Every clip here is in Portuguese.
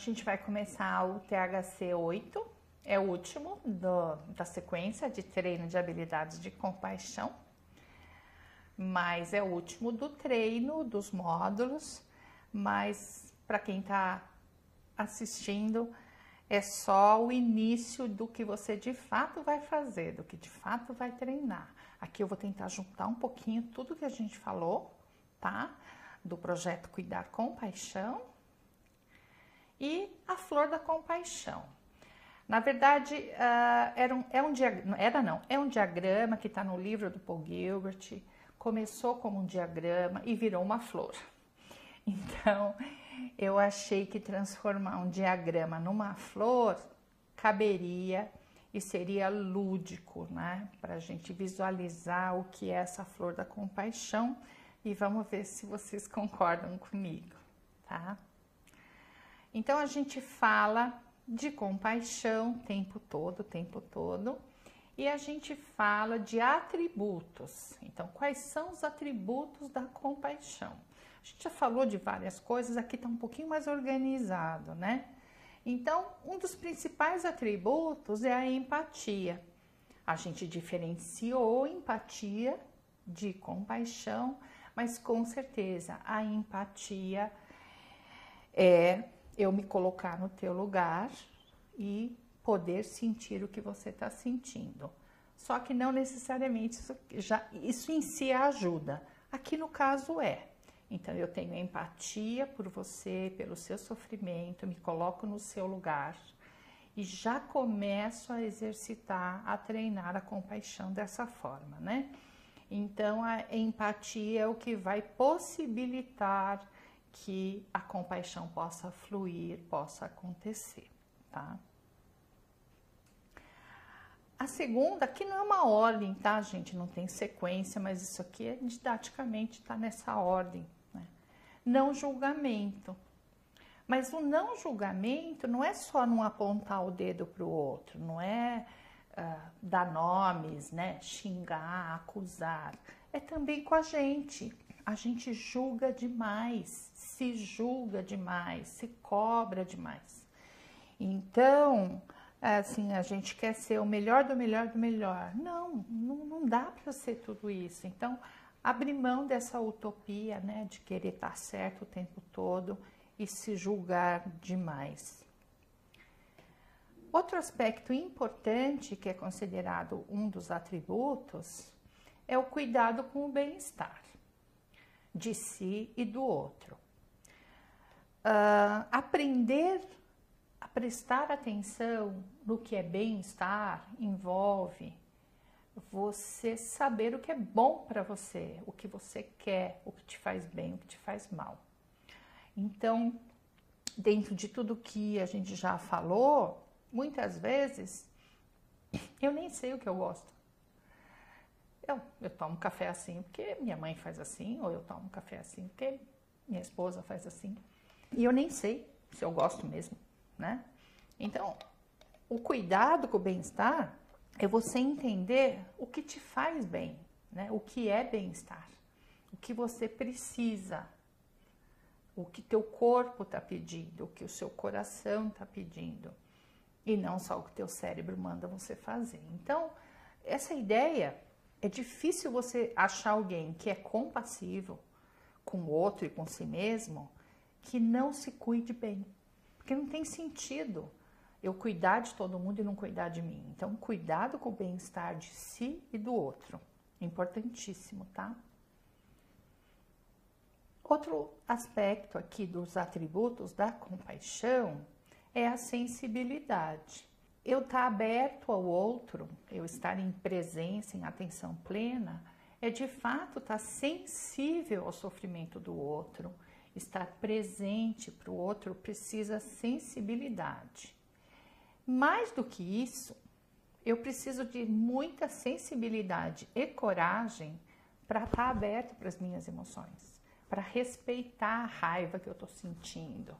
gente vai começar o THC 8, é o último do, da sequência de treino de habilidades de compaixão, mas é o último do treino, dos módulos, mas para quem está assistindo, é só o início do que você de fato vai fazer, do que de fato vai treinar. Aqui eu vou tentar juntar um pouquinho tudo que a gente falou, tá? Do projeto Cuidar com Paixão e a Flor da Compaixão. Na verdade, uh, era um, é um era não, é um diagrama que está no livro do Paul Gilbert. Começou como um diagrama e virou uma flor. Então, eu achei que transformar um diagrama numa flor caberia e seria lúdico, né? Para a gente visualizar o que é essa flor da compaixão e vamos ver se vocês concordam comigo, tá? Então a gente fala de compaixão o tempo todo, o tempo todo, e a gente fala de atributos. Então, quais são os atributos da compaixão? A gente já falou de várias coisas, aqui está um pouquinho mais organizado, né? Então, um dos principais atributos é a empatia. A gente diferenciou empatia de compaixão, mas com certeza a empatia é eu me colocar no teu lugar e poder sentir o que você está sentindo. Só que não necessariamente isso, já, isso em si ajuda. Aqui no caso é. Então eu tenho empatia por você, pelo seu sofrimento, me coloco no seu lugar e já começo a exercitar, a treinar a compaixão dessa forma, né? Então a empatia é o que vai possibilitar que a compaixão possa fluir, possa acontecer, tá? A segunda, que não é uma ordem, tá, gente? Não tem sequência, mas isso aqui é didaticamente tá nessa ordem não julgamento. Mas o não julgamento não é só não apontar o dedo para o outro, não é uh, dar nomes, né? xingar, acusar. É também com a gente. A gente julga demais, se julga demais, se cobra demais. Então, assim, a gente quer ser o melhor do melhor do melhor. Não, não, não dá para ser tudo isso. Então, abrir mão dessa utopia, né, de querer estar certo o tempo todo e se julgar demais. Outro aspecto importante que é considerado um dos atributos é o cuidado com o bem-estar de si e do outro. Uh, aprender a prestar atenção no que é bem-estar envolve você saber o que é bom para você, o que você quer, o que te faz bem, o que te faz mal. Então, dentro de tudo que a gente já falou, muitas vezes eu nem sei o que eu gosto. Eu, eu tomo café assim porque minha mãe faz assim, ou eu tomo café assim porque minha esposa faz assim. E eu nem sei se eu gosto mesmo, né? Então, o cuidado com o bem-estar é você entender o que te faz bem, né? O que é bem-estar, o que você precisa, o que teu corpo está pedindo, o que o seu coração está pedindo, e não só o que teu cérebro manda você fazer. Então, essa ideia é difícil você achar alguém que é compassivo com o outro e com si mesmo que não se cuide bem, porque não tem sentido eu cuidar de todo mundo e não cuidar de mim. Então, cuidado com o bem-estar de si e do outro. Importantíssimo, tá? Outro aspecto aqui dos atributos da compaixão é a sensibilidade. Eu estar tá aberto ao outro, eu estar em presença, em atenção plena, é de fato estar tá sensível ao sofrimento do outro, estar presente para o outro precisa sensibilidade. Mais do que isso, eu preciso de muita sensibilidade e coragem para estar tá aberto para as minhas emoções, para respeitar a raiva que eu estou sentindo,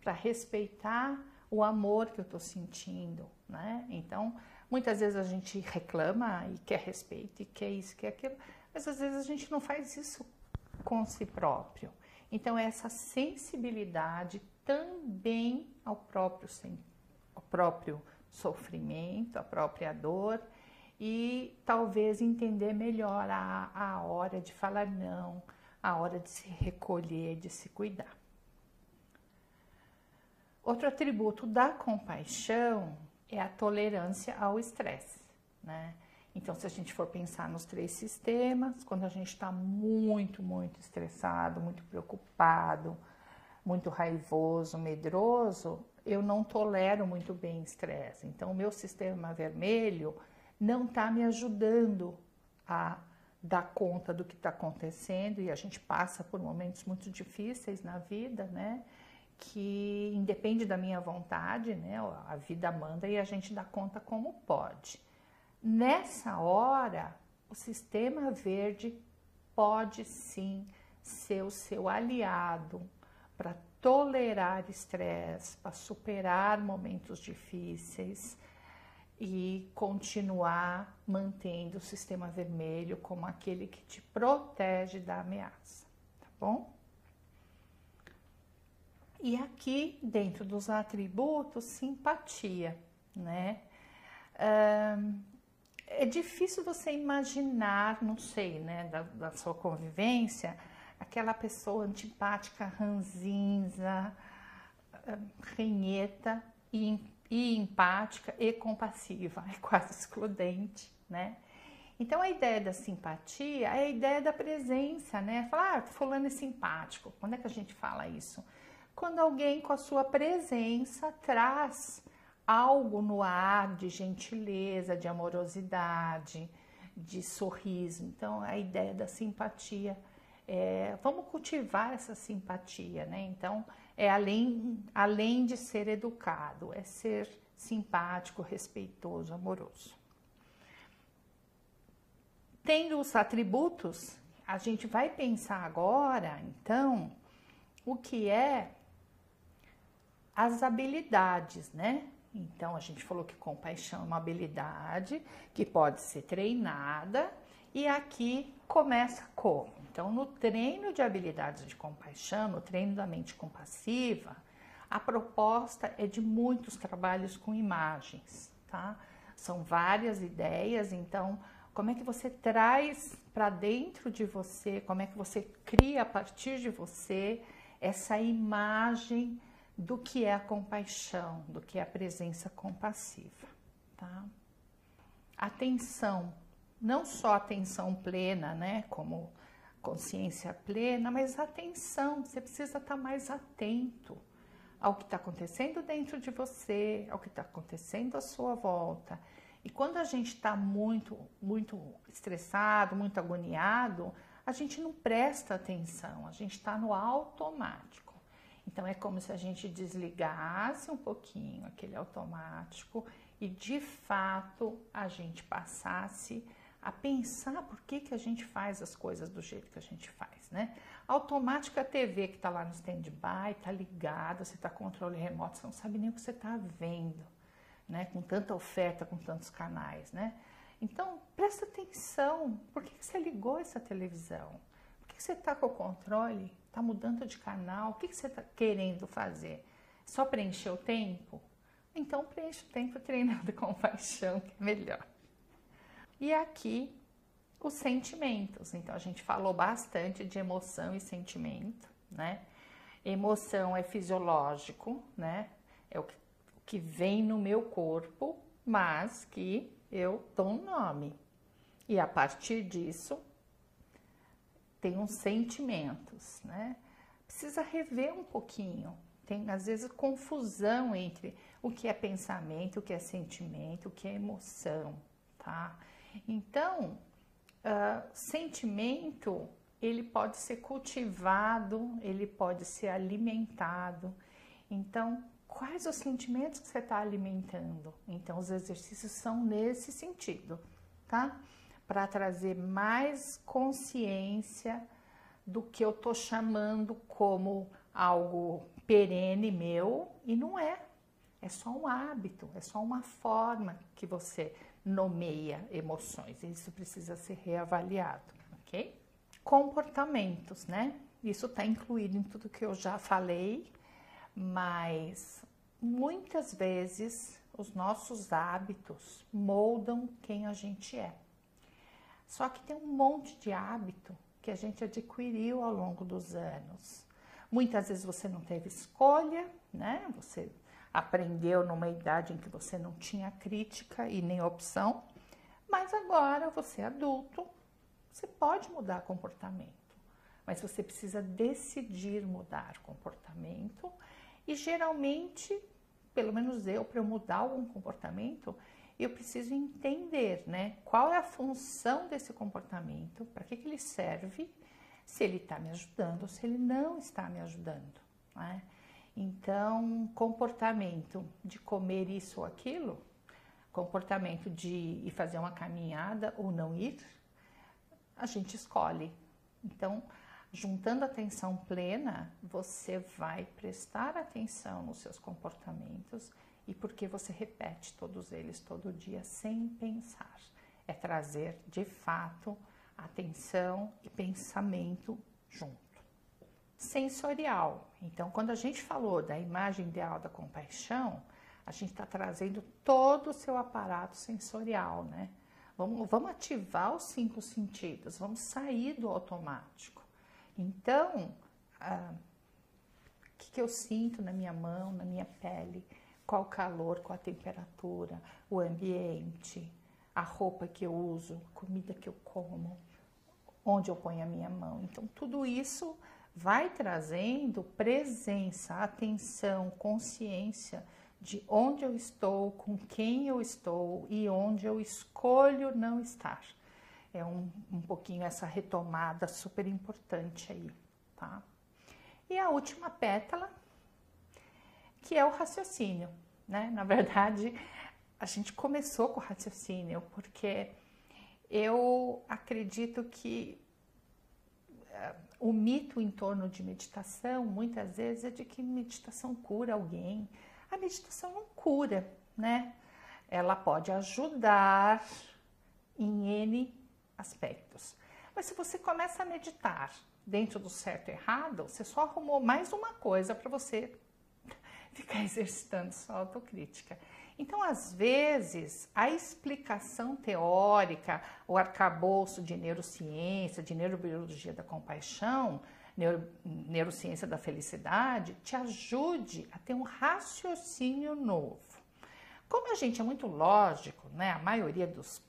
para respeitar o amor que eu estou sentindo, né? Então, muitas vezes a gente reclama e quer respeito e quer isso, quer aquilo, mas às vezes a gente não faz isso com si próprio. Então, essa sensibilidade também ao próprio, ao próprio sofrimento, à própria dor e talvez entender melhor a, a hora de falar não, a hora de se recolher, de se cuidar. Outro atributo da compaixão é a tolerância ao estresse, né? Então, se a gente for pensar nos três sistemas, quando a gente está muito, muito estressado, muito preocupado, muito raivoso, medroso, eu não tolero muito bem estresse. Então, o meu sistema vermelho não está me ajudando a dar conta do que está acontecendo e a gente passa por momentos muito difíceis na vida, né? Que independe da minha vontade, né? A vida manda e a gente dá conta como pode. Nessa hora, o sistema verde pode sim ser o seu aliado para tolerar estresse, para superar momentos difíceis e continuar mantendo o sistema vermelho como aquele que te protege da ameaça, tá bom? E aqui, dentro dos atributos, simpatia, né? é difícil você imaginar, não sei, né, da, da sua convivência, aquela pessoa antipática, ranzinza, renheta e, e empática e compassiva, é quase excludente, né? Então a ideia da simpatia é a ideia da presença, né? Falar, ah, fulano é simpático. Quando é que a gente fala isso? Quando alguém com a sua presença traz algo no ar de gentileza, de amorosidade, de sorriso. Então, a ideia da simpatia. É, vamos cultivar essa simpatia, né? Então, é além, além de ser educado, é ser simpático, respeitoso, amoroso. Tendo os atributos, a gente vai pensar agora, então, o que é as habilidades, né? Então, a gente falou que compaixão é uma habilidade que pode ser treinada, e aqui começa como? Então, no treino de habilidades de compaixão, no treino da mente compassiva, a proposta é de muitos trabalhos com imagens, tá? São várias ideias, então, como é que você traz para dentro de você, como é que você cria a partir de você essa imagem do que é a compaixão, do que é a presença compassiva, tá? Atenção, não só atenção plena, né, como consciência plena, mas atenção, você precisa estar mais atento ao que está acontecendo dentro de você, ao que está acontecendo à sua volta. E quando a gente está muito, muito estressado, muito agoniado, a gente não presta atenção, a gente está no automático. Então é como se a gente desligasse um pouquinho aquele automático e de fato a gente passasse a pensar por que, que a gente faz as coisas do jeito que a gente faz, né? Automática TV que está lá no stand-by, está ligada, você está controle remoto, você não sabe nem o que você está vendo, né? Com tanta oferta, com tantos canais, né? Então, presta atenção, por que, que você ligou essa televisão? Que, que você está com o controle Está mudando de canal? O que, que você está querendo fazer? Só preencher o tempo? Então preenche o tempo treinando com paixão, que é melhor. E aqui os sentimentos. Então a gente falou bastante de emoção e sentimento, né? Emoção é fisiológico, né? É o que vem no meu corpo, mas que eu dou um nome. E a partir disso tem uns sentimentos, né? Precisa rever um pouquinho. Tem às vezes confusão entre o que é pensamento, o que é sentimento, o que é emoção, tá? Então, uh, sentimento ele pode ser cultivado, ele pode ser alimentado. Então, quais os sentimentos que você está alimentando? Então, os exercícios são nesse sentido, tá? Para trazer mais consciência do que eu tô chamando como algo perene meu e não é. É só um hábito, é só uma forma que você nomeia emoções. Isso precisa ser reavaliado, ok? Comportamentos, né? isso está incluído em tudo que eu já falei, mas muitas vezes os nossos hábitos moldam quem a gente é. Só que tem um monte de hábito que a gente adquiriu ao longo dos anos. Muitas vezes você não teve escolha, né? Você aprendeu numa idade em que você não tinha crítica e nem opção, mas agora você é adulto, você pode mudar comportamento, mas você precisa decidir mudar comportamento e geralmente, pelo menos eu, para eu mudar algum comportamento, eu preciso entender, né, qual é a função desse comportamento, para que, que ele serve, se ele está me ajudando ou se ele não está me ajudando, né? Então, comportamento de comer isso ou aquilo, comportamento de ir fazer uma caminhada ou não ir, a gente escolhe. Então, juntando atenção plena, você vai prestar atenção nos seus comportamentos e porque você repete todos eles todo dia sem pensar. É trazer de fato atenção e pensamento junto. Sensorial. Então, quando a gente falou da imagem ideal da compaixão, a gente está trazendo todo o seu aparato sensorial, né? Vamos, vamos ativar os cinco sentidos, vamos sair do automático. Então, ah, o que, que eu sinto na minha mão, na minha pele? Qual o calor, qual a temperatura, o ambiente, a roupa que eu uso, a comida que eu como, onde eu ponho a minha mão. Então, tudo isso vai trazendo presença, atenção, consciência de onde eu estou, com quem eu estou e onde eu escolho não estar. É um, um pouquinho essa retomada super importante aí, tá? E a última pétala, que é o raciocínio, né? Na verdade, a gente começou com o raciocínio porque eu acredito que uh, o mito em torno de meditação muitas vezes é de que meditação cura alguém. A meditação não cura, né? Ela pode ajudar em N aspectos. Mas se você começa a meditar dentro do certo e errado, você só arrumou mais uma coisa para você ficar exercitando sua autocrítica. Então, às vezes, a explicação teórica, o arcabouço de neurociência, de neurobiologia da compaixão, neuro, neurociência da felicidade, te ajude a ter um raciocínio novo. Como a gente é muito lógico, né? A maioria dos,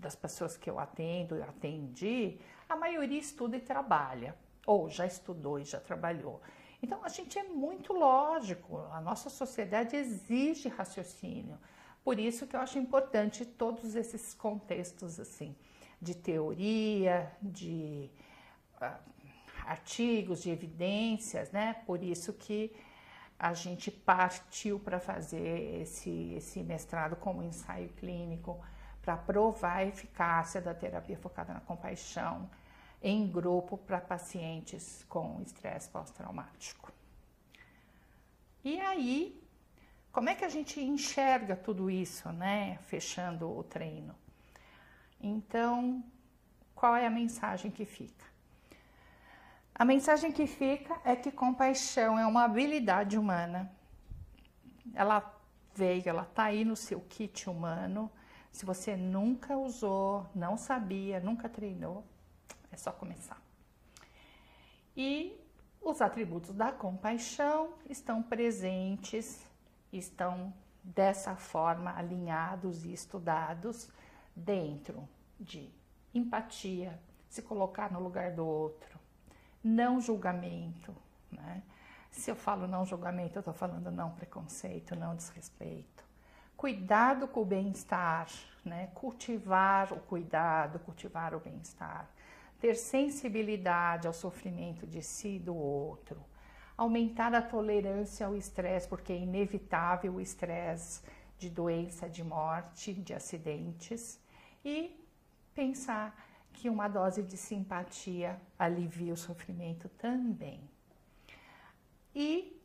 das pessoas que eu atendo e atendi, a maioria estuda e trabalha, ou já estudou e já trabalhou. Então a gente é muito lógico, a nossa sociedade exige raciocínio. Por isso que eu acho importante todos esses contextos assim, de teoria, de uh, artigos, de evidências, né? Por isso que a gente partiu para fazer esse, esse mestrado como ensaio clínico para provar a eficácia da terapia focada na compaixão em grupo para pacientes com estresse pós-traumático. E aí, como é que a gente enxerga tudo isso, né? Fechando o treino. Então, qual é a mensagem que fica? A mensagem que fica é que compaixão é uma habilidade humana. Ela veio, ela tá aí no seu kit humano. Se você nunca usou, não sabia, nunca treinou, é só começar. E os atributos da compaixão estão presentes, estão dessa forma alinhados e estudados dentro de empatia, se colocar no lugar do outro, não julgamento, né? Se eu falo não julgamento, eu estou falando não preconceito, não desrespeito. Cuidado com o bem-estar, né? Cultivar o cuidado, cultivar o bem-estar ter sensibilidade ao sofrimento de si e do outro, aumentar a tolerância ao estresse, porque é inevitável o estresse de doença, de morte, de acidentes, e pensar que uma dose de simpatia alivia o sofrimento também. E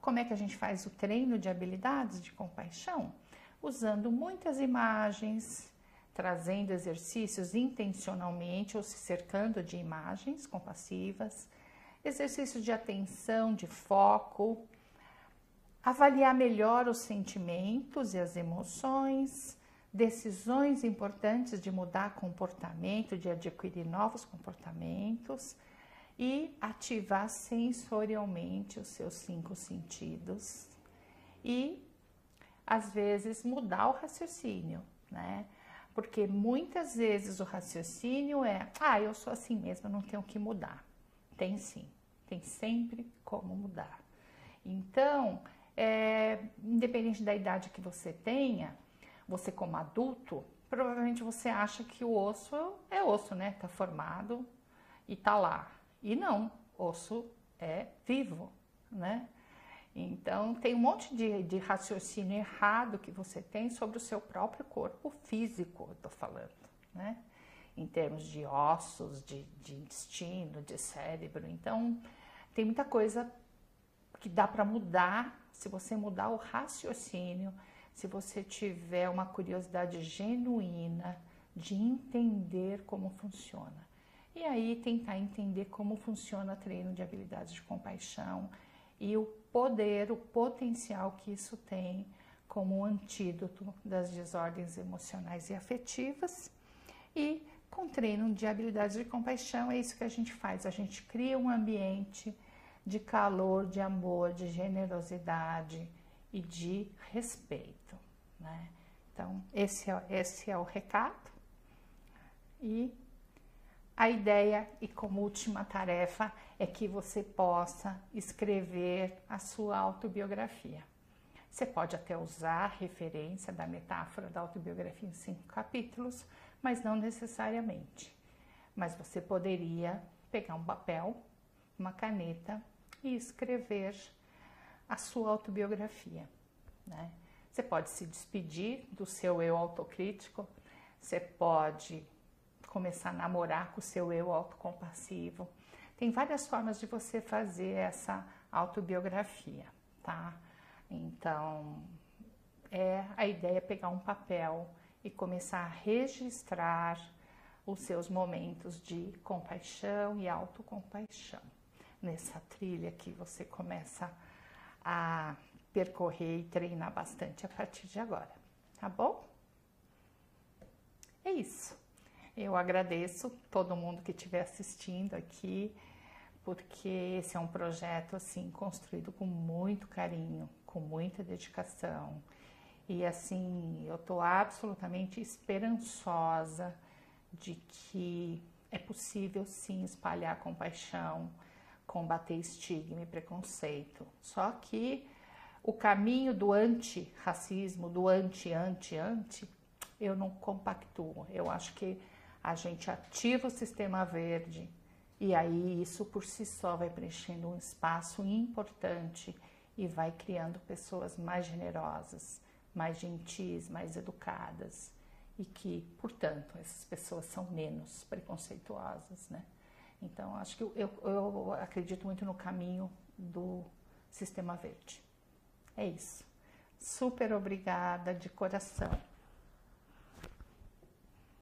como é que a gente faz o treino de habilidades de compaixão? Usando muitas imagens, trazendo exercícios intencionalmente ou se cercando de imagens compassivas, exercícios de atenção, de foco, avaliar melhor os sentimentos e as emoções, decisões importantes de mudar comportamento, de adquirir novos comportamentos e ativar sensorialmente os seus cinco sentidos e às vezes mudar o raciocínio, né? Porque muitas vezes o raciocínio é: ah, eu sou assim mesmo, eu não tenho que mudar. Tem sim, tem sempre como mudar. Então, é, independente da idade que você tenha, você como adulto, provavelmente você acha que o osso é osso, né? Tá formado e tá lá. E não, osso é vivo, né? Então, tem um monte de, de raciocínio errado que você tem sobre o seu próprio corpo físico, eu tô falando, né? Em termos de ossos, de, de intestino, de cérebro. Então, tem muita coisa que dá para mudar se você mudar o raciocínio, se você tiver uma curiosidade genuína de entender como funciona. E aí tentar entender como funciona treino de habilidades de compaixão e o poder, o potencial que isso tem como antídoto das desordens emocionais e afetivas. E com treino de habilidades de compaixão, é isso que a gente faz. A gente cria um ambiente de calor, de amor, de generosidade e de respeito. Né? Então, esse é, esse é o recado. E a ideia, e como última tarefa, é que você possa escrever a sua autobiografia. Você pode até usar a referência da metáfora da autobiografia em cinco capítulos, mas não necessariamente. Mas você poderia pegar um papel, uma caneta e escrever a sua autobiografia. Né? Você pode se despedir do seu eu autocrítico, você pode começar a namorar com o seu eu autocompassivo. Tem várias formas de você fazer essa autobiografia, tá? Então, é a ideia é pegar um papel e começar a registrar os seus momentos de compaixão e autocompaixão. Nessa trilha que você começa a percorrer e treinar bastante a partir de agora, tá bom? É isso. Eu agradeço todo mundo que estiver assistindo aqui, porque esse é um projeto assim construído com muito carinho, com muita dedicação. E assim, eu estou absolutamente esperançosa de que é possível sim espalhar compaixão, combater estigma e preconceito. Só que o caminho do anti-racismo, do anti-anti-anti, eu não compactuo. Eu acho que a gente ativa o sistema verde e aí isso por si só vai preenchendo um espaço importante e vai criando pessoas mais generosas, mais gentis, mais educadas e que, portanto, essas pessoas são menos preconceituosas, né? Então, acho que eu, eu, eu acredito muito no caminho do sistema verde. É isso. Super obrigada de coração.